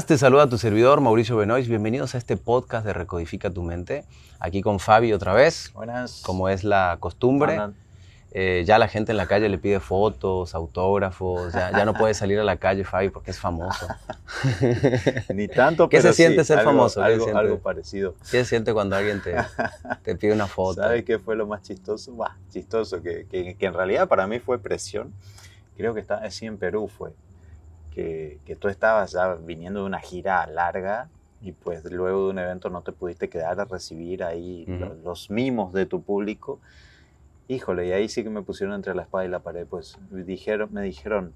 Te saluda tu servidor Mauricio Benoist. Bienvenidos a este podcast de Recodifica tu mente. Aquí con Fabi otra vez. Buenas. Como es la costumbre. Eh, ya la gente en la calle le pide fotos, autógrafos. Ya, no puede salir a la calle Fabi porque es famoso. Ni tanto, ¿Qué se siente ser famoso? Algo, parecido. ¿Qué se siente cuando alguien te, te pide una foto? ¿Sabes qué fue lo más chistoso? Bah, chistoso, que, que, que, en realidad para mí fue presión. Creo que está, así en Perú fue que, que, tú estabas ya viniendo de una gira larga y pues luego de un evento no te pudiste quedar a recibir ahí los, mimos de tu público. Híjole, y ahí sí que me pusieron entre la espada y la pared, pues dijeron, me dijeron,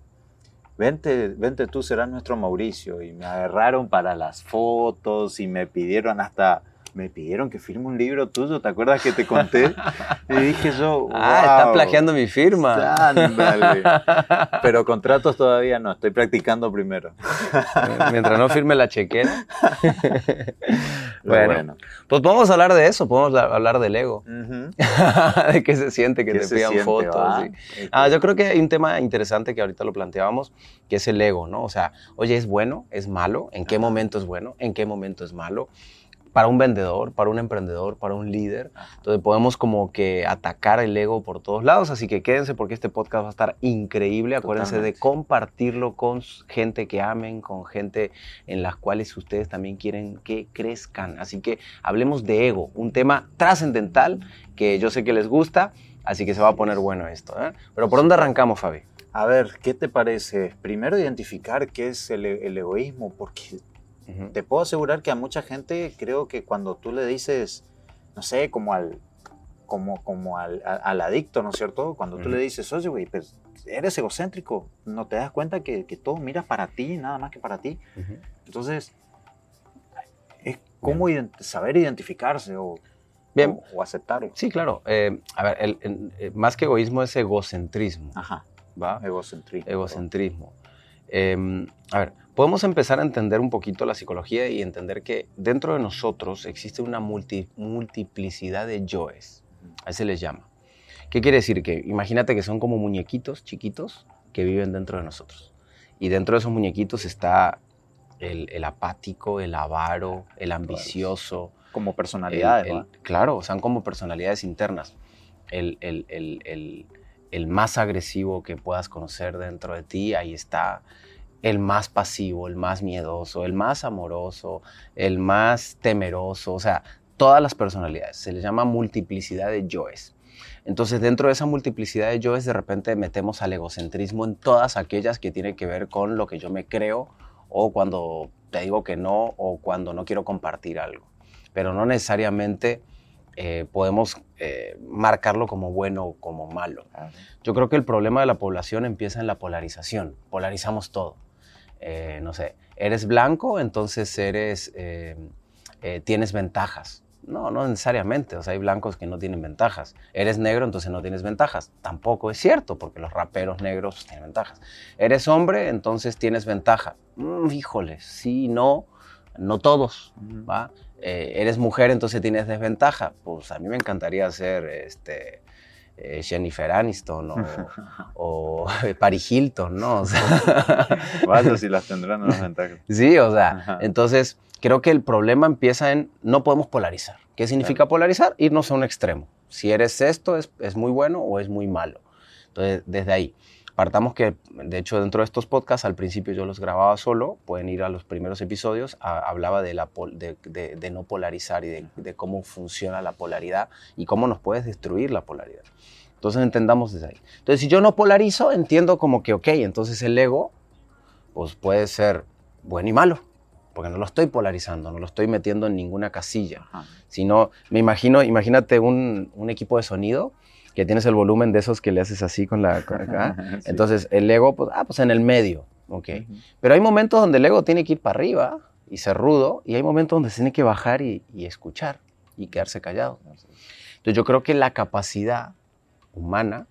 vente, vente tú, serás nuestro Mauricio. Y me agarraron para las fotos y me pidieron hasta me pidieron que firme un libro tuyo, ¿te acuerdas que te conté? Y dije yo, ah, está plagiando mi firma. Ándale. Pero contratos todavía no, estoy practicando primero. Mientras no firme la chequera. bueno, pues podemos hablar de eso, podemos hablar del ego. de qué se siente que te pidan fotos. Ah, yo creo que hay un tema interesante que ahorita lo planteábamos, que es el ego, ¿no? O sea, oye, ¿es bueno? ¿Es malo? ¿En qué momento es bueno? ¿En qué momento es malo? Para un vendedor, para un emprendedor, para un líder. Entonces podemos como que atacar el ego por todos lados, así que quédense porque este podcast va a estar increíble. Acuérdense de compartirlo con gente que amen, con gente en las cuales ustedes también quieren que crezcan. Así que hablemos de ego, un tema trascendental que yo sé que les gusta, así que se va a poner bueno esto. ¿eh? Pero ¿por dónde arrancamos, Fabi? A ver, ¿qué te parece? Primero identificar qué es el, el egoísmo, porque te puedo asegurar que a mucha gente creo que cuando tú le dices, no sé, como al, como, como al, al adicto, ¿no es cierto? Cuando tú le dices, oye, güey, pues eres egocéntrico, no te das cuenta que, que, todo mira para ti, nada más que para ti. Entonces, es como saber identificarse o, Bien. O, aceptarlo. Sí, claro. Eh, a ver, el, eh, más que egoísmo es egocentrismo. Ajá. ¿Va? Egocentrismo. Egocentrismo. Em, a ver, podemos empezar a entender un poquito la psicología y entender que dentro de nosotros existe una multiplicidad de yoes. A se les llama. ¿Qué quiere decir? Que imagínate que son como muñequitos chiquitos que viven dentro de nosotros. Y dentro de esos muñequitos está el, apático, el avaro, el ambicioso. Como personalidades. claro, son como personalidades internas. El, el más agresivo que puedas conocer dentro de ti, ahí está el más pasivo, el más miedoso, el más amoroso, el más temeroso, o sea, todas las personalidades. Se les llama multiplicidad de yoes. Entonces, dentro de esa multiplicidad de yoes, de repente metemos al egocentrismo en todas aquellas que tienen que ver con lo que yo me creo o cuando te digo que no o cuando no quiero compartir algo. Pero no necesariamente eh, podemos eh, marcarlo como bueno o como malo. Yo creo que el problema de la población empieza en la polarización. Polarizamos todo. Eh, no sé, eres blanco, entonces eres, eh, eh, tienes ventajas. No, no necesariamente. O sea, hay blancos que no tienen ventajas. Eres negro, entonces no tienes ventajas. Tampoco es cierto, porque los raperos negros tienen ventajas. Eres hombre, entonces tienes ventaja. Mm, híjole, sí, no, no todos. ¿va? eres mujer, entonces tienes desventaja. Pues a mí me encantaría ser este, eh, Jennifer Aniston o, Paris Hilton, ¿no? O sea, si las tendrán las ventajas. Sí, o sea, entonces creo que el problema empieza en no podemos polarizar. ¿Qué significa polarizar? Irnos a un extremo. Si eres esto, es, es muy bueno o es muy malo. Entonces, desde ahí. Partamos que, de hecho, dentro de estos podcasts, al principio yo los grababa solo, pueden ir a los primeros episodios, hablaba de, la, de, de, no polarizar y de, cómo funciona la polaridad y cómo nos puedes destruir la polaridad. Entonces entendamos desde ahí. Entonces, si yo no polarizo, entiendo como que, ok, entonces el ego, pues puede ser bueno y malo, porque no lo estoy polarizando, no lo estoy metiendo en ninguna casilla, sino, me imagino, imagínate un, un equipo de sonido que tienes el volumen de esos que le haces así con la... acá. Entonces el ego, pues, ah, pues en el medio, ¿ok? Pero hay momentos donde el ego tiene que ir para arriba y ser rudo, y hay momentos donde se tiene que bajar y, escuchar y quedarse callado. Entonces yo creo que la capacidad humana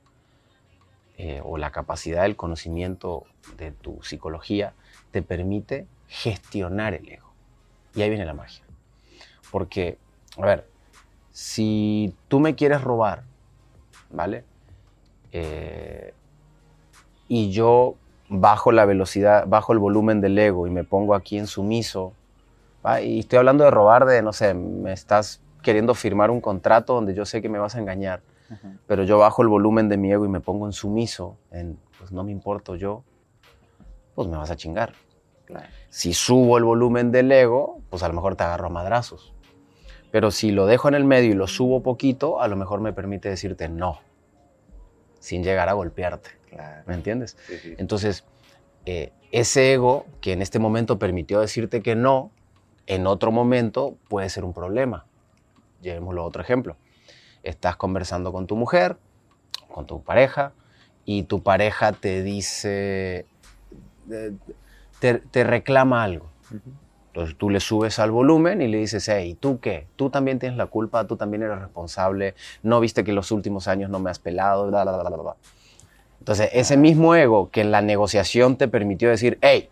eh, o la capacidad del conocimiento de tu psicología te permite gestionar el ego. Y ahí viene la magia. Porque, a ver, si tú me quieres robar ¿vale? Eh, y yo bajo la velocidad, bajo el volumen del ego y me pongo aquí en sumiso, ¿va? y estoy hablando de robar de, no sé, me estás queriendo firmar un contrato donde yo sé que me vas a engañar, pero yo bajo el volumen de mi ego y me pongo en sumiso, en, pues no me importo yo, pues me vas a chingar. Si subo el volumen del ego, pues a lo mejor te agarro a madrazos. Pero si lo dejo en el medio y lo subo poquito, a lo mejor me permite decirte no, sin llegar a golpearte. ¿Me entiendes? Entonces, eh, ese ego que en este momento permitió decirte que no, en otro momento puede ser un problema. Llevémoslo a otro ejemplo. Estás conversando con tu mujer, con tu pareja, y tu pareja te dice, eh, te, reclama algo. Entonces tú le subes al volumen y le dices, hey, ¿tú qué? Tú también tienes la culpa, tú también eres responsable, no viste que en los últimos años no me has pelado, bla, bla, bla, bla. Entonces, ese mismo ego que en la negociación te permitió decir, hey,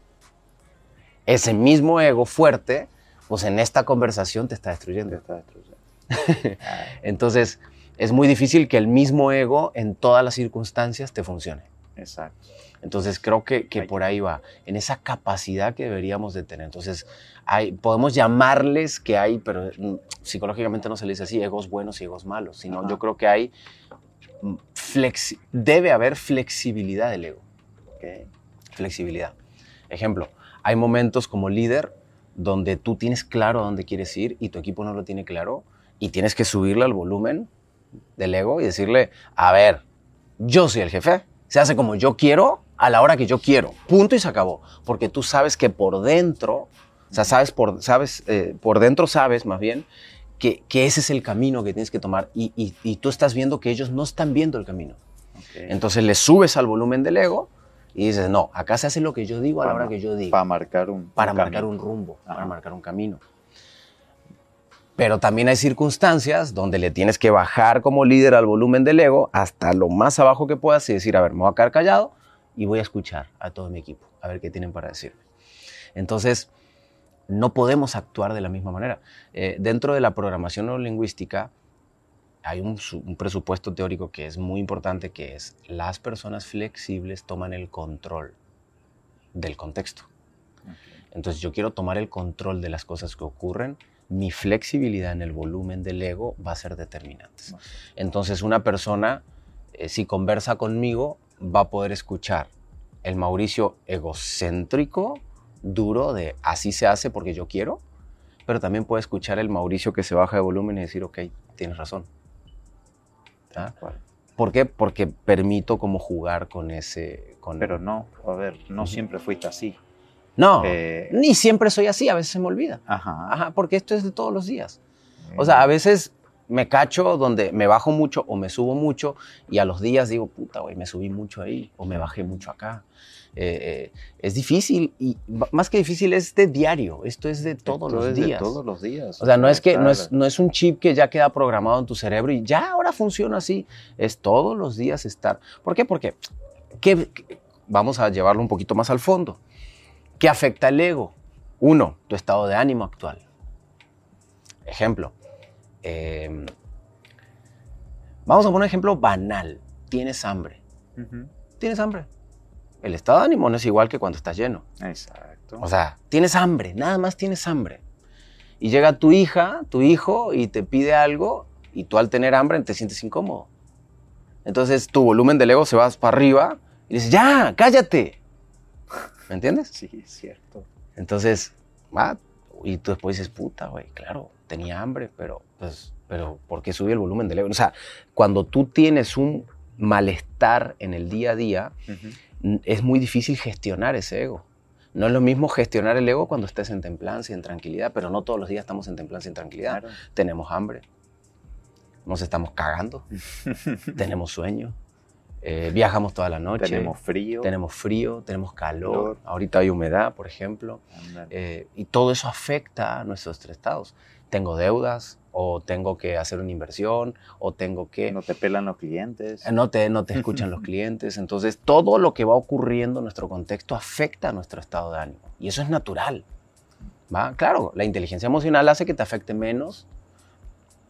ese mismo ego fuerte, pues en esta conversación te está destruyendo. Te está destruyendo. Entonces, es muy difícil que el mismo ego en todas las circunstancias te funcione. Exacto. Entonces creo que, que, por ahí va, en esa capacidad que deberíamos de tener. Entonces hay, podemos llamarles que hay, pero mm, psicológicamente no se le dice así, egos buenos y egos malos, sino yo creo que hay, mm, flexi debe haber flexibilidad del ego. Flexibilidad. Ejemplo, hay momentos como líder donde tú tienes claro a dónde quieres ir y tu equipo no lo tiene claro y tienes que subirle al volumen del ego y decirle, a ver, yo soy el jefe, se hace como yo quiero a la hora que yo quiero. Punto y se acabó. Porque tú sabes que por dentro, o sea, sabes por, sabes, eh, por dentro sabes más bien que, que, ese es el camino que tienes que tomar y, y, tú estás viendo que ellos no están viendo el camino. Entonces le subes al volumen del ego y dices, no, acá se hace lo que yo digo a la hora que yo digo. Para marcar un Para marcar un rumbo, para marcar un camino. Pero también hay circunstancias donde le tienes que bajar como líder al volumen del ego hasta lo más abajo que puedas y decir, a ver, me voy a quedar callado y voy a escuchar a todo mi equipo, a ver qué tienen para decirme. Entonces, no podemos actuar de la misma manera. Eh, dentro de la programación neurolingüística hay un, presupuesto teórico que es muy importante, que es las personas flexibles toman el control del contexto. Entonces yo quiero tomar el control de las cosas que ocurren mi flexibilidad en el volumen del ego va a ser determinante. Entonces una persona, eh, si conversa conmigo, va a poder escuchar el Mauricio egocéntrico, duro, de así se hace porque yo quiero, pero también puede escuchar el Mauricio que se baja de volumen y decir, ok, tienes razón. ¿Ah? ¿Por qué? Porque permito como jugar con ese... Con... Pero no, a ver, no siempre fuiste así. No, eh, ni siempre soy así, a veces se me olvida. Ajá. Ajá, porque esto es de todos los días. O sea, a veces me cacho donde me bajo mucho o me subo mucho y a los días digo, puta, güey, me subí mucho ahí o me bajé mucho acá. Eh, eh, es difícil y más que difícil es de diario, esto es de todos los días. De todos los días. O sea, no es que no es, no es un chip que ya queda programado en tu cerebro y ya ahora funciona así, es todos los días estar. ¿Por qué? Porque ¿qué, vamos a llevarlo un poquito más al fondo. ¿Qué afecta el ego? Uno, tu estado de ánimo actual. Ejemplo. Em, vamos a poner un ejemplo banal. Tienes hambre. Tienes hambre. El estado de ánimo no es igual que cuando estás lleno. Exacto. O sea, tienes hambre, nada más tienes hambre. Y llega tu hija, tu hijo, y te pide algo, y tú al tener hambre te sientes incómodo. Entonces tu volumen del ego se va para arriba y dices, ya, cállate. ¿Me entiendes? Sí, es cierto. Entonces, va, y tú después dices, puta, güey, claro, tenía hambre, pero, pues, pero ¿por qué subí el volumen del ego? O sea, cuando tú tienes un malestar en el día a día, es muy difícil gestionar ese ego. No es lo mismo gestionar el ego cuando estés en templanza y en tranquilidad, pero no todos los días estamos en templanza y en tranquilidad. Tenemos hambre, nos estamos cagando, tenemos sueño, eh, viajamos toda la noche. Tenemos frío. Tenemos frío, tenemos calor. Ahorita hay humedad, por ejemplo. Eh, y todo eso afecta a nuestros tres estados. Tengo deudas, o tengo que hacer una inversión, o tengo que... No te pelan los clientes. Eh, no te, no te escuchan los clientes. Entonces, todo lo que va ocurriendo en nuestro contexto afecta a nuestro estado de ánimo. Y eso es natural. ¿va? Claro, la inteligencia emocional hace que te afecte menos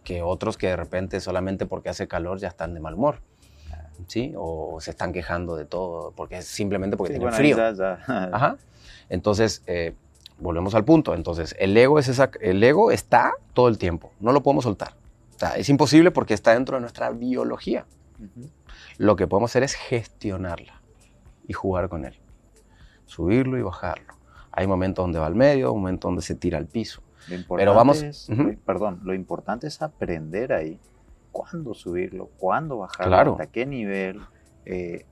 que otros que de repente solamente porque hace calor ya están de mal humor. ¿sí? O se están quejando de todo, porque simplemente porque Sí, tienen bueno, frío. ya- ya. Ajá. Entonces, eh, volvemos al punto. Entonces, el ego, es esa, el ego está todo el tiempo, no lo podemos soltar. O sea, es imposible porque está dentro de nuestra biología. Ujú. Lo que podemos hacer es gestionarla y jugar con él. Subirlo y bajarlo. Hay momentos donde va al medio, momentos donde se tira al piso. Lo importante Pero vamos- es- Ujú. lo- perdón, lo importante es aprender ahí cuándo subirlo, cuándo bajarlo, Claro. hasta qué nivel. Eh,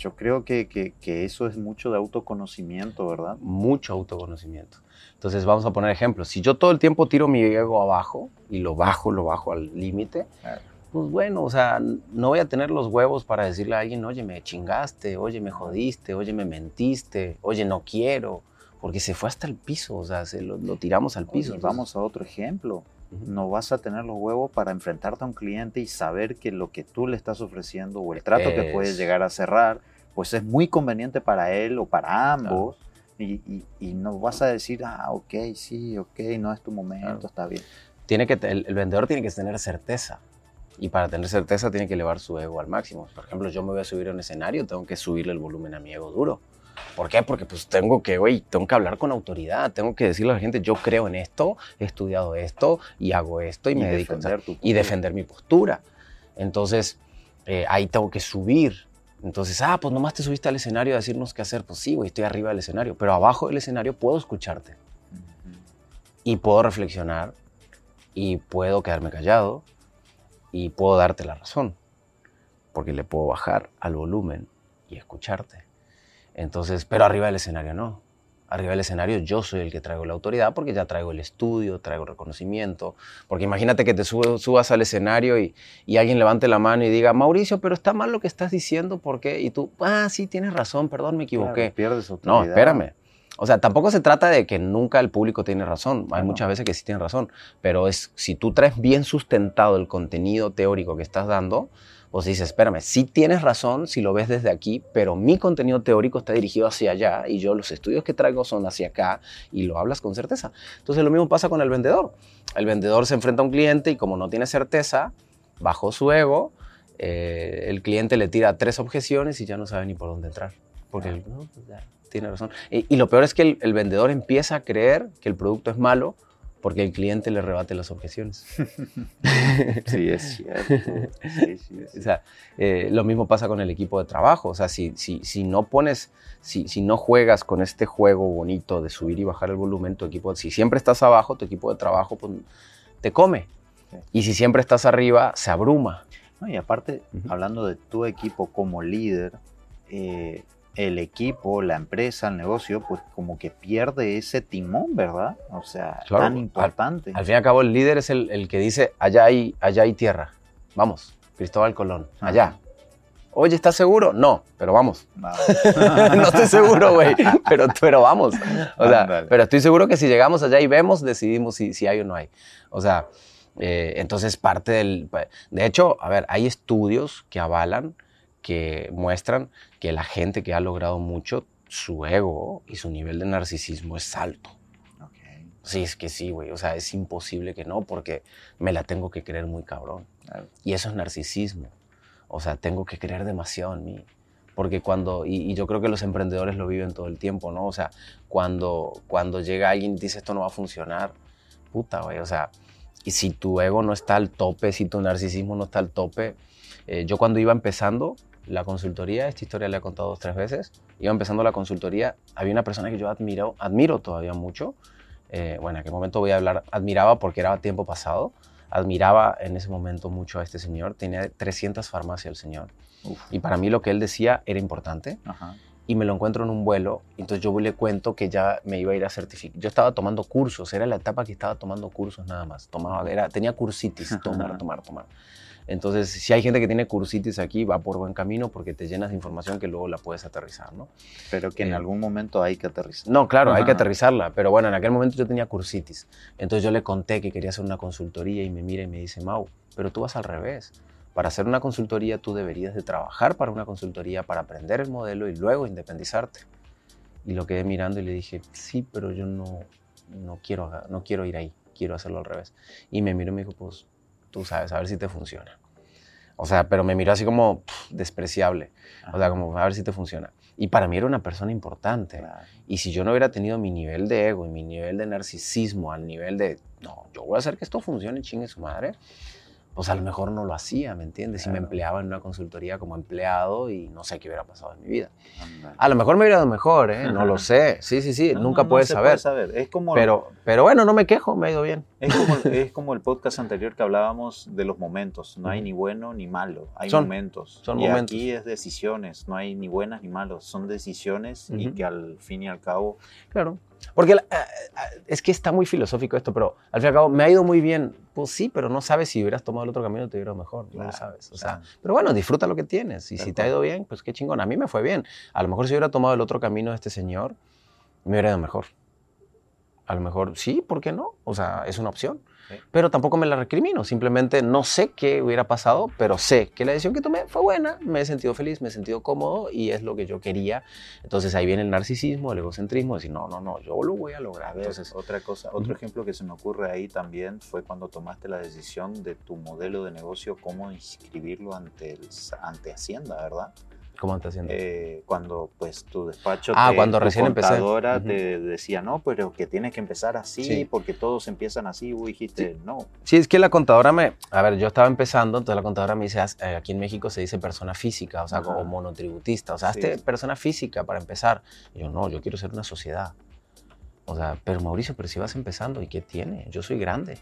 yo creo que, que- que eso es mucho de autoconocimiento, ¿verdad? Mucho autoconocimiento. Entonces, vamos a poner ejemplos. Si yo todo el tiempo tiro mi ego abajo y lo bajo, lo bajo al límite, Claro. pues bueno, o sea, no voy a tener los huevos para decirle a alguien, oye, me chingaste, oye, me jodiste, oye, me mentiste, oye, no quiero, porque se fue hasta el piso, o sea, se lo, lo tiramos al piso. Vamos a otro ejemplo. No vas a tener los huevos para enfrentarte a un cliente y saber que lo que tú le estás ofreciendo o el trato que puedes Es- llegar a cerrar, pues es muy conveniente para él o para ambos. Y, y- y no vas a decir, ah, ok, sí, ok, no es tu momento, Claro. está bien. Tiene que, el, el vendedor tiene que tener certeza. Y para tener certeza tiene que elevar su ego al máximo. Por ejemplo, yo me voy a subir a un escenario, tengo que subirle el volumen a mi ego duro. ¿Por qué? Porque pues tengo que, güey, tengo que hablar con autoridad, tengo que decirle a la gente, yo creo en esto, he estudiado esto y hago esto y, me dedico tu y defender mi postura. Entonces, eh, ahí tengo que subir. Entonces, ah, pues nomás te subiste al escenario a decirnos qué hacer. Pues sí, güey, estoy arriba del escenario, pero abajo del escenario puedo escucharte y puedo reflexionar y puedo quedarme callado y puedo darte la razón, porque le puedo bajar al volumen y escucharte. Entonces, pero arriba del escenario no. Arriba del escenario yo soy el que traigo la autoridad porque ya traigo el estudio, traigo reconocimiento. Porque imagínate que te subo- subas al escenario y, y alguien levante la mano y diga, Mauricio, pero está mal lo que estás diciendo, ¿por qué? Y tú, ah, sí, tienes razón, perdón, me equivoqué. Claro, pierdes No, autoridad. espérame. O sea, tampoco se trata de que nunca el público tiene razón. Hay muchas veces que sí tienen razón. Pero es si tú traes bien sustentado el contenido teórico que estás dando, pues dices, espérame, sí tienes razón si lo ves desde aquí, pero mi contenido teórico está dirigido hacia allá y yo los estudios que traigo son hacia acá y lo hablas con certeza. Entonces lo mismo pasa con el vendedor. El vendedor se enfrenta a un cliente y como no tiene certeza, bajó su ego, eh, el cliente le tira tres objeciones y ya no sabe ni por dónde entrar. Porque el- no, pues ya, tiene razón. Y, y lo peor es que el, el vendedor empieza a creer que el producto es malo porque el cliente le rebate las objeciones. Sí, es cierto. Sí, sí, sí. O sea, eh, lo mismo pasa con el equipo de trabajo. O sea, si, si, si no pones, si, si no juegas con este juego bonito de subir y bajar el volumen, tu equipo, si siempre estás abajo, tu equipo de trabajo pues, te come. Y si siempre estás arriba, se abruma. No, y aparte, hablando de tu equipo como líder, eh, el equipo, la empresa, el negocio, pues como que pierde ese timón, ¿verdad? O sea, Claro, tan importante. Al fin y al cabo, el líder es el, el que dice, allá hay, allá hay tierra. Vamos, Cristóbal Colón, Ajá. allá. Oye, ¿estás seguro? No, pero vamos. Vamos. no estoy seguro, güey, pero, pero vamos. O sea, Ándale. pero estoy seguro que si llegamos allá y vemos, decidimos si, si hay o no hay. O sea, eh, entonces parte del... De hecho, a ver, hay estudios que avalan, que muestran que la gente que ha logrado mucho, su ego y su nivel de narcisismo es alto. Ok. Sí, es que sí, güey. O sea, es imposible que no, porque me la tengo que creer muy cabrón. Claro. Y eso es narcisismo. O sea, tengo que creer demasiado en mí. Porque cuando, y, y yo creo que los emprendedores lo viven todo el tiempo, ¿no? O sea, cuando, cuando llega alguien y dice esto no va a funcionar, puta, güey. O sea, y si tu ego no está al tope, si tu narcisismo no está al tope. eh, yo cuando iba empezando la consultoría, esta historia la he contado dos, tres veces, iba empezando la consultoría, había una persona que yo admiro, admiro todavía mucho. eh, bueno, en aquel momento voy a hablar, admiraba porque era tiempo pasado, admiraba en ese momento mucho a este señor, tenía 300 farmacias el señor. Uf. Y para mí lo que él decía era importante Ajá. y me lo encuentro en un vuelo. Entonces yo le cuento que ya me iba a ir a certificar. Yo estaba tomando cursos, era la etapa que estaba tomando cursos nada más. Tomaba, era, tenía cursitis, tomar, tomar, tomar. Entonces, si hay gente que tiene cursitis aquí, va por buen camino porque te llenas de información que luego la puedes aterrizar, ¿no? Pero que en Eh, algún momento hay que aterrizar. No, claro, hay que aterrizarla, pero bueno, en aquel momento yo tenía cursitis. Entonces yo le conté que quería hacer una consultoría y me mira y me dice, Mau, pero tú vas al revés. Para hacer una consultoría tú deberías de trabajar para una consultoría, para aprender el modelo y luego independizarte. Y lo quedé mirando y le dije, sí, pero yo no, no, quiero, no quiero ir ahí, quiero hacerlo al revés. Y me miró y me dijo, pues tú sabes, a ver si te funciona. O sea, pero me miró así como pff, despreciable. O sea, como a ver si te funciona. Y para mí era una persona importante. Claro. Y si yo no hubiera tenido mi nivel de ego y mi nivel de narcisismo al nivel de, no, yo voy a hacer que esto funcione, chingue su madre, pues a lo mejor no lo hacía, ¿me entiendes? Si me empleaba en una consultoría como empleado y no sé qué hubiera pasado en mi vida. A lo mejor me hubiera ido mejor, ¿eh? No lo sé. Sí, sí, sí, No, nunca no, no puedes se saber. puede saber. Es como, Pero, pero bueno, no me quejo, me ha ido bien. es, como, es como el podcast anterior que hablábamos de los momentos. No hay ni bueno ni malo, hay Son- momentos. son y momentos. aquí es decisiones, no hay ni buenas ni malos, son decisiones y que al fin y al cabo Claro. Porque ah, ah, es que está muy filosófico esto, pero al fin y al cabo me ha ido muy bien. Pues sí, pero no sabes si hubieras tomado el otro camino te hubiera ido mejor. no lo Claro, sabes. O sea, claro. pero bueno, disfruta lo que tienes. Y si te ha ido bien, pues qué chingón. A mí me fue bien. A lo mejor si hubiera tomado el otro camino de este señor, me hubiera ido mejor. A lo mejor sí, ¿por qué no? O sea, es una opción. Pero tampoco me la recrimino. Simplemente no sé qué hubiera pasado, pero sé que la decisión que tomé fue buena. Me he sentido feliz, me he sentido cómodo y es lo que yo quería. Entonces ahí viene el narcisismo, el egocentrismo, decir, no, no, no, yo lo voy a lograr. Entonces, otra cosa, otro ejemplo que se me ocurre ahí también fue cuando tomaste la decisión de tu modelo de negocio, cómo inscribirlo ante, el, ante Hacienda, ¿verdad? ¿Cómo estás haciendo? Eh, cuando pues tu despacho, Ah, te- cuando tu recién empecé. contadora te decía, no, pero que tienes que empezar así, Sí. porque todos empiezan así, vos dijiste, no. Sí, es que la contadora me... A ver, yo estaba empezando, entonces la contadora me dice, "Haz- eh, aquí en México se dice persona física, o sea, Ajá. como monotributista, o sea, Sí. hazte persona física para empezar. Y yo, no, yo quiero ser una sociedad. O sea, pero Mauricio, pero si vas empezando, ¿y qué tiene? Yo soy grande.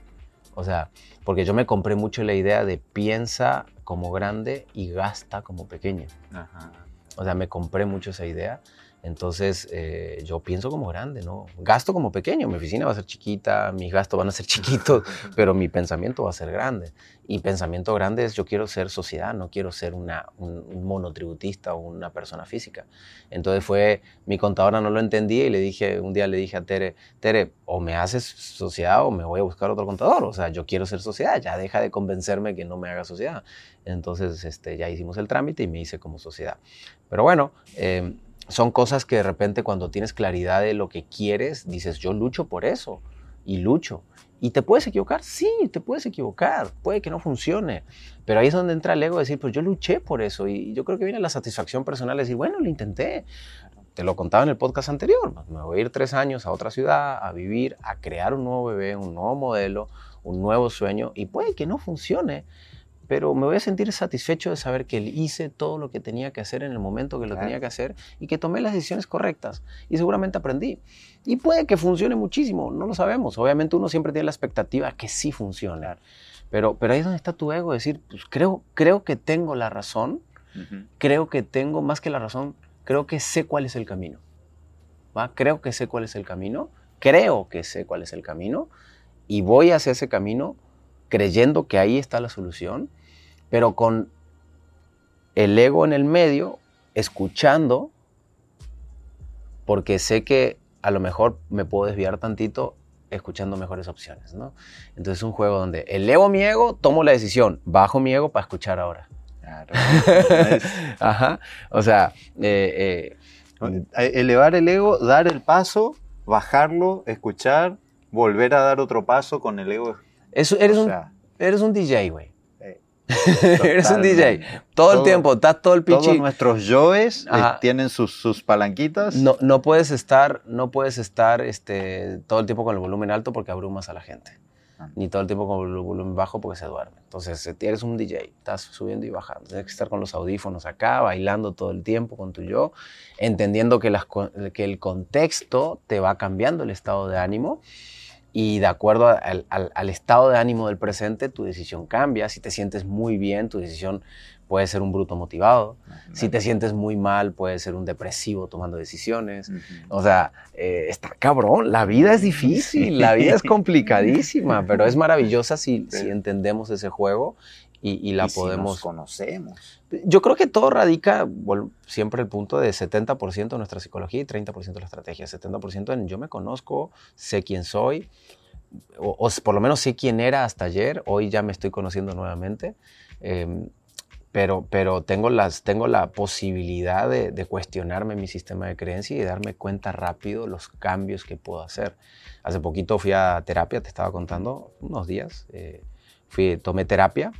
O sea, porque yo me compré mucho la idea de piensa como grande y gasta como pequeño. Ajá. O sea, me compré mucho esa idea. Entonces, eh, yo pienso como grande, ¿no? Gasto como pequeño. Mi oficina va a ser chiquita, mis gastos van a ser chiquitos, pero mi pensamiento va a ser grande. Y pensamiento grande es yo quiero ser sociedad, no quiero ser una, un, monotributista o una persona física. Entonces fue, mi contadora no lo entendía y le dije, un día le dije a Tere, Tere, o me haces sociedad o me voy a buscar otro contador. O sea, yo quiero ser sociedad, ya deja de convencerme que no me haga sociedad. Entonces, este, ya hicimos el trámite y me hice como sociedad. Pero bueno, eh, son cosas que de repente cuando tienes claridad de lo que quieres, dices, yo lucho por eso y lucho. ¿Y te puedes equivocar? Sí, te puedes equivocar. Puede que no funcione. Pero ahí es donde entra el ego de decir, pues yo luché por eso. Y yo creo que viene la satisfacción personal de decir, bueno, lo intenté. Te lo contaba en el podcast anterior. Me voy a ir tres años a otra ciudad, a vivir, a crear un nuevo bebé, un nuevo modelo, un nuevo sueño. Y puede que no funcione, pero me voy a sentir satisfecho de saber que hice todo lo que tenía que hacer en el momento que lo Claro. tenía que hacer y que tomé las decisiones correctas. Y seguramente aprendí. Y puede que funcione muchísimo, no lo sabemos. Obviamente uno siempre tiene la expectativa que sí funcione. Pero, pero ahí es donde está tu ego, decir, pues creo, creo que tengo la razón, creo que tengo más que la razón, creo que sé cuál es el camino. ¿va? Creo que sé cuál es el camino, creo que sé cuál es el camino y voy hacia ese camino creyendo que ahí está la solución, pero con el ego en el medio, escuchando, porque sé que a lo mejor me puedo desviar tantito escuchando mejores opciones, ¿no? Entonces es un juego donde elevo mi ego, tomo la decisión, bajo mi ego para escuchar ahora. Claro. Ajá. O sea, eh, eh, Elevar el ego, dar el paso, bajarlo, escuchar, volver a dar otro paso con el ego. es- eres, O un, sea, eres un DJ, güey. eres un DJ. totalmente. Todo, el Todo- tiempo, estás todo el Todos pichi. nuestros yoes eh, Ajá. tienen sus, sus palanquitas. No, no puedes estar, no puedes estar este, todo el tiempo con el volumen alto porque abrumas a la gente. Ah. Ni todo el tiempo con el volumen bajo porque se duerme. Entonces, eh, eres un DJ, estás subiendo y bajando. Tienes que estar con los audífonos acá, bailando todo el tiempo con tu yo, entendiendo que, las, que el contexto te va cambiando el estado de ánimo y de acuerdo al, al- al estado de ánimo del presente, tu decisión cambia. Si te sientes muy bien, tu decisión puede ser un bruto motivado. Si te sientes muy mal, puede ser un depresivo tomando decisiones. O sea, eh, está cabrón. La vida es difícil, la vida es complicadísima, pero es maravillosa si, Sí. si entendemos ese juego y, y la Y si nos podemos... conocemos. Yo creo que todo radica, vol- siempre el punto de 70% de nuestra psicología y 30% de la estrategia. 70% en yo me conozco, sé quién soy, o, o por lo menos sé quién era hasta ayer, hoy ya me estoy conociendo nuevamente, em, pero, pero tengo, las, tengo la posibilidad de, de cuestionarme mi sistema de creencia y darme cuenta rápido los cambios que puedo hacer. Hace poquito fui a terapia, te estaba contando, unos días, eh, fui, tomé terapia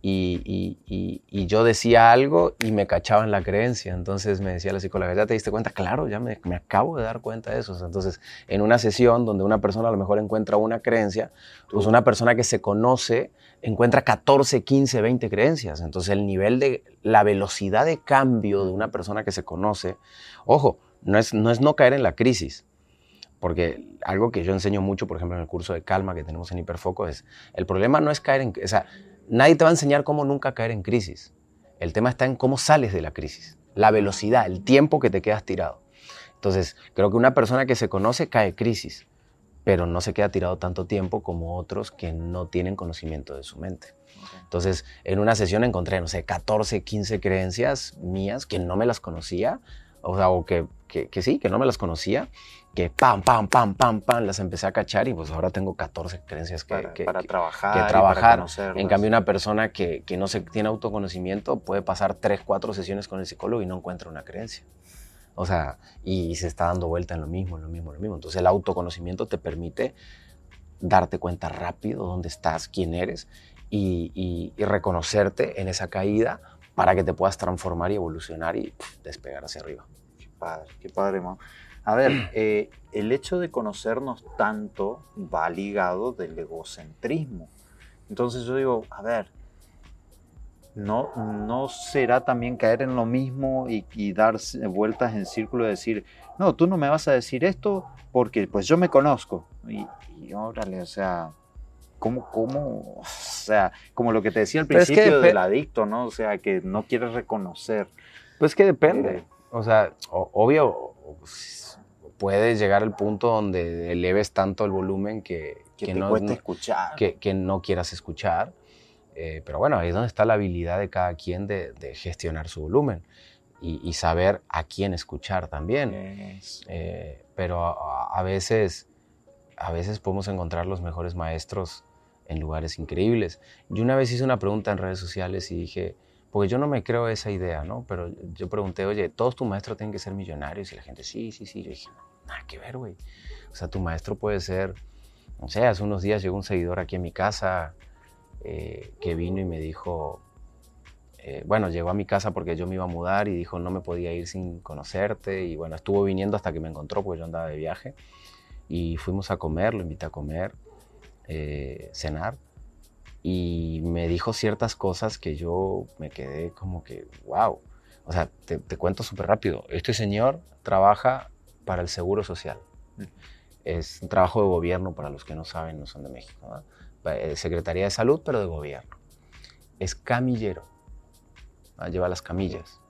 y, y, yo decía algo y me cachaban la creencia. Entonces me decía la psicóloga, ¿ya te diste cuenta? Claro, ya me, me, acabo de dar cuenta de eso. Entonces, en una sesión donde una persona a lo mejor encuentra una creencia, pues una persona que se conoce encuentra 14, 15, 20 creencias. Entonces, el nivel de la velocidad de cambio de una persona que se conoce, ojo, no es no, es no caer en la crisis. Porque algo que yo enseño mucho, por ejemplo, en el curso de calma que tenemos en Hiperfoco, es el problema no es caer en... O sea, Nadie te va a enseñar cómo nunca caer en crisis. El tema está en cómo sales de la crisis, la velocidad, el tiempo que te quedas tirado. Entonces, creo que una persona que se conoce cae en crisis, pero no se queda tirado tanto tiempo como otros que no tienen conocimiento de su mente. Entonces, en una sesión encontré, no sé, 14, 15 creencias mías que no me las conocía, o sea, o que, que sí, que no me las conocía, que pam, pam, pam, pam, pam, las empecé a cachar y pues ahora tengo 14 creencias que, para, que, trabajar. Que trabajar. en cambio, una persona que, que, no se, tiene autoconocimiento puede pasar 3, 4 sesiones con el psicólogo y no encuentra una creencia. O sea, y se está dando vuelta en lo mismo, en lo mismo, en lo mismo. Entonces el autoconocimiento te permite darte cuenta rápido dónde estás, quién eres y, y, reconocerte en esa caída para que te puedas transformar y evolucionar y despegar hacia arriba. Qué padre, qué padre, man. A ver, eh, el hecho de conocernos tanto va ligado del egocentrismo. Entonces yo digo, a ver, ¿no, no será también caer en lo mismo y, dar vueltas en círculo y decir, no, tú no me vas a decir esto porque pues yo me conozco? Y, órale, o sea, ¿cómo, cómo, o sea, como lo que te decía al principio del adicto, ¿no? O sea, que no quieres reconocer. Pues que depende. Eh, o sea, obvio, puedes llegar al punto donde eleves tanto el volumen que, que, no, escuchar. Que, no quieras escuchar. Eh, pero bueno, ahí es donde está la habilidad de cada quien de, gestionar su volumen y, saber a quién escuchar también. Eh, pero a, veces, a veces podemos encontrar los mejores maestros en lugares increíbles. Yo una vez hice una pregunta en redes sociales y dije, porque yo no me creo esa idea, ¿no? Pero yo pregunté, oye, ¿todos tus maestros tienen que ser millonarios? Y la gente, sí, sí, sí. Yo dije, nada que ver, güey. O sea, tu maestro puede ser, no sé, hace unos días llegó un seguidor aquí en mi casa eh, que vino y me dijo, eh, bueno, llegó a mi casa porque yo me iba a mudar y dijo, no me podía ir sin conocerte. Y bueno, estuvo viniendo hasta que me encontró porque yo andaba de viaje. Y fuimos a comer, lo invité a comer, eh, cenar y me dijo ciertas cosas que yo me quedé como que, wow. O sea, te, cuento súper rápido. Este señor trabaja para el Seguro Social. Es un trabajo de gobierno para los que no saben, no son de México. Eh, Secretaría de Salud, pero de gobierno. Es camillero. Lleva las camillas.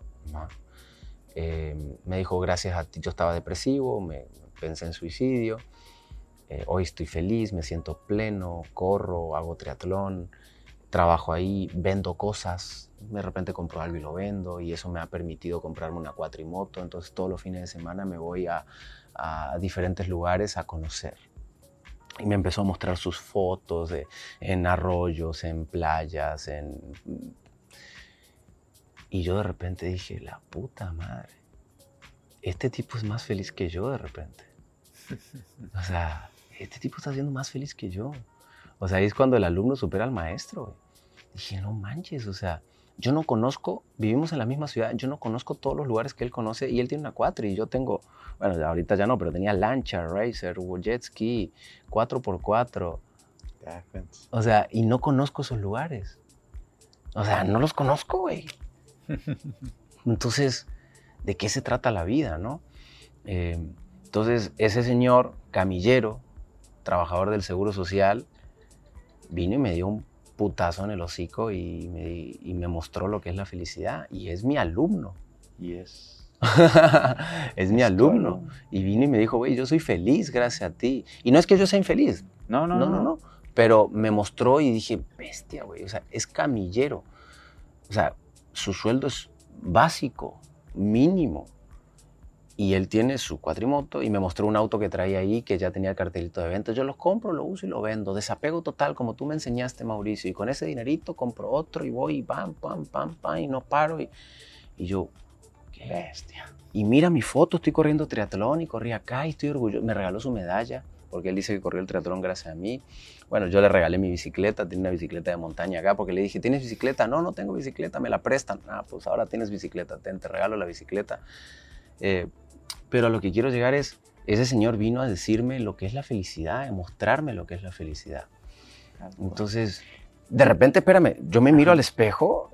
Eh, me dijo, gracias a ti, yo estaba depresivo, me pensé en suicidio eh, hoy estoy feliz, me siento pleno, corro, hago triatlón, trabajo ahí, vendo cosas, de repente compro algo y lo vendo y eso me ha permitido comprarme una cuatrimoto, entonces todos los fines de semana me voy a, diferentes lugares a conocer. Y me empezó a mostrar sus fotos en arroyos, en playas, en... Y yo de repente dije, la puta madre, este tipo es más feliz que yo de repente. O sea, este tipo está siendo más feliz que yo. O sea, ahí es cuando el alumno supera al maestro. Dije, no manches, o sea, yo no conozco, vivimos en la misma ciudad, yo no conozco todos los lugares que él conoce y él tiene una 4 y yo tengo, bueno, ahorita ya no, pero tenía lancha, racer, jet ski, 4x4. O sea, y no conozco esos lugares. O sea, no los conozco, güey. Entonces, ¿de qué se trata la vida, no? Eh, entonces, ese señor camillero trabajador del Seguro Social, vino y me dio un putazo en el hocico y me, mostró lo que es la felicidad. Y es mi alumno. Y es... es mi alumno. Y vino y me dijo, güey, yo soy feliz gracias a ti. Y no es que yo sea infeliz. No, no, no, no. no. Pero me mostró y dije, bestia, güey. O sea, es camillero. O sea, su sueldo es básico, mínimo y él tiene su cuatrimoto y me mostró un auto que traía ahí que ya tenía el cartelito de venta. Yo lo compro, lo uso y lo vendo. Desapego total, como tú me enseñaste, Mauricio. Y con ese dinerito compro otro y voy y pam, pam, pam, pam, y no paro. Y, yo, qué bestia. Y mira mi foto, estoy corriendo triatlón y corrí acá y estoy orgulloso. Me regaló su medalla porque él dice que corrió el triatlón gracias a mí. Bueno, yo le regalé mi bicicleta, tiene una bicicleta de montaña acá, porque le dije, ¿tienes bicicleta? No, no tengo bicicleta, me la prestan. Ah, pues ahora tienes bicicleta, te, te regalo la bicicleta. Eh, pero a lo que quiero llegar es, ese señor vino a decirme lo que es la felicidad, a mostrarme lo que es la felicidad. Entonces, de repente, espérame, yo me miro al espejo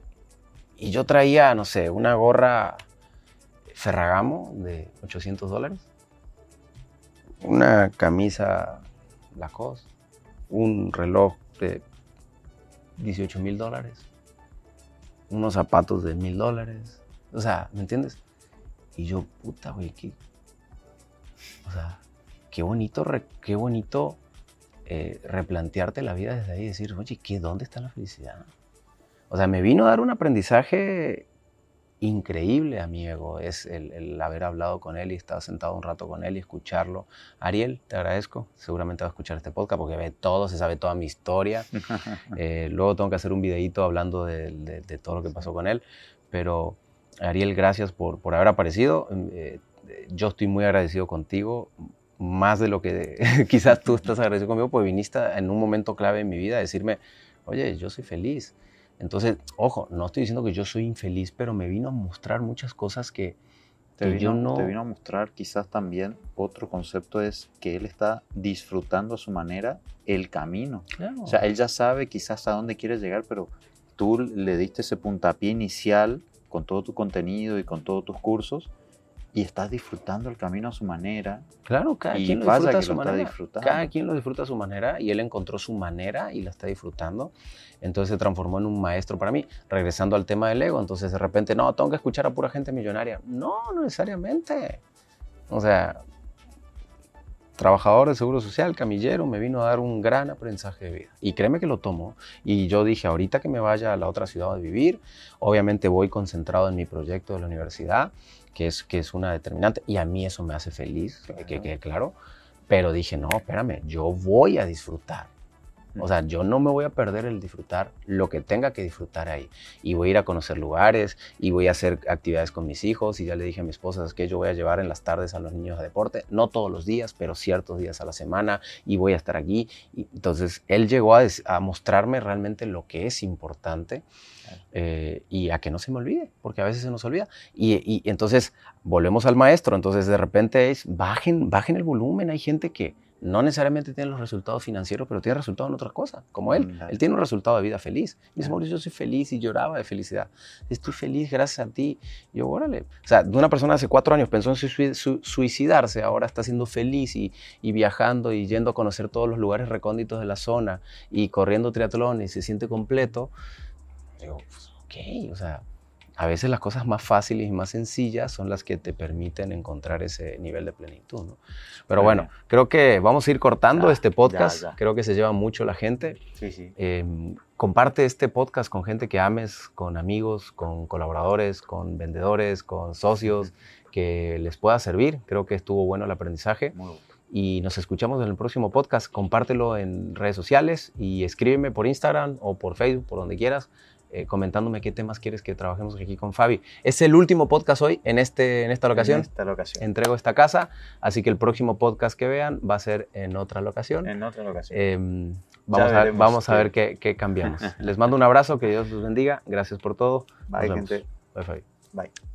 y yo traía, no sé, una gorra Ferragamo de 800 dólares, una camisa Lacoste, un reloj de 18 mil dólares, unos zapatos de mil dólares. O sea, ¿me entiendes? Y yo, puta, güey, qué, o sea, qué bonito, qué bonito eh, replantearte la vida desde ahí y decir, oye, ¿qué, ¿dónde está la felicidad? O sea, me vino a dar un aprendizaje increíble a mi ego, es el, haber hablado con él y estar sentado un rato con él y escucharlo. Ariel, te agradezco, seguramente va a escuchar este podcast porque ve todo, se sabe toda mi historia. Eh, luego tengo que hacer un videito hablando de, todo lo que pasó con él, pero Ariel, gracias por, por haber aparecido. Eh, yo estoy muy agradecido contigo, más de lo que quizás tú estás agradecido conmigo, porque viniste en un momento clave en mi vida a decirme, oye, yo soy feliz. Entonces, ojo, no estoy diciendo que yo soy infeliz, pero me vino a mostrar muchas cosas que, te yo no... Te vino a mostrar quizás también otro concepto es que él está disfrutando a su manera el camino. O sea, él ya sabe quizás a dónde quiere llegar, pero tú le diste ese puntapié inicial con todo tu contenido y con todos tus cursos y estás disfrutando el camino a su manera. Claro, cada quien lo disfruta a su manera. Cada quien lo disfruta a su manera y él encontró su manera y la está disfrutando. Entonces se transformó en un maestro para mí. Regresando al tema del ego, entonces de repente, no, tengo que escuchar a pura gente millonaria. No, no necesariamente. O sea, trabajador de seguro social, camillero, me vino a dar un gran aprendizaje de vida. Y créeme que lo tomo. Y yo dije, ahorita que me vaya a la otra ciudad a vivir, obviamente voy concentrado en mi proyecto de la universidad que es, que es una determinante, y a mí eso me hace feliz, que quede claro, pero dije, no, espérame, yo voy a disfrutar. O sea, yo no me voy a perder el disfrutar lo que tenga que disfrutar ahí. Y voy a ir a conocer lugares y voy a hacer actividades con mis hijos. Y ya le dije a mi esposa, es que yo voy a llevar en las tardes a los niños a deporte. No todos los días, pero ciertos días a la semana. Y voy a estar aquí. Y entonces, él llegó a, a mostrarme realmente lo que es importante eh, y a que no se me olvide, porque a veces se nos olvida. Y, entonces volvemos al maestro, entonces de repente es, bajen, bajen el volumen, hay gente que no necesariamente tiene los resultados financieros, pero tiene resultados en otras cosas, como él. Él tiene un resultado de vida feliz. Y dice, Mauricio, yo soy feliz y lloraba de felicidad. Estoy feliz gracias a ti. Y yo, órale. O sea, de una persona hace cuatro años pensó en suicidarse, ahora está siendo feliz y, y, viajando y yendo a conocer todos los lugares recónditos de la zona y corriendo triatlón y se siente completo digo, pues, ok, o sea, a veces las cosas más fáciles y más sencillas son las que te permiten encontrar ese nivel de plenitud, ¿no? Pero bueno, creo que vamos a ir cortando este podcast. Creo que se lleva mucho la gente. Sí, sí. Em, comparte este podcast con gente que ames, con amigos, con colaboradores, con vendedores, con socios, que les pueda servir. Creo que estuvo bueno el aprendizaje. Muy bueno y nos escuchamos en el próximo podcast. Compártelo en redes sociales y escríbeme por Instagram o por Facebook, por donde quieras. Eh, comentándome qué temas quieres que trabajemos aquí con Fabi. Es el último podcast hoy en, este, en esta locación. En esta locación. Entrego esta casa, así que el próximo podcast que vean va a ser en otra locación. En otra locación. Em, vamos, a, vamos a ver qué, qué cambiamos. Les mando un abrazo, que Dios los bendiga. Gracias por todo. Bye, gente. Bye, Fabi. Bye.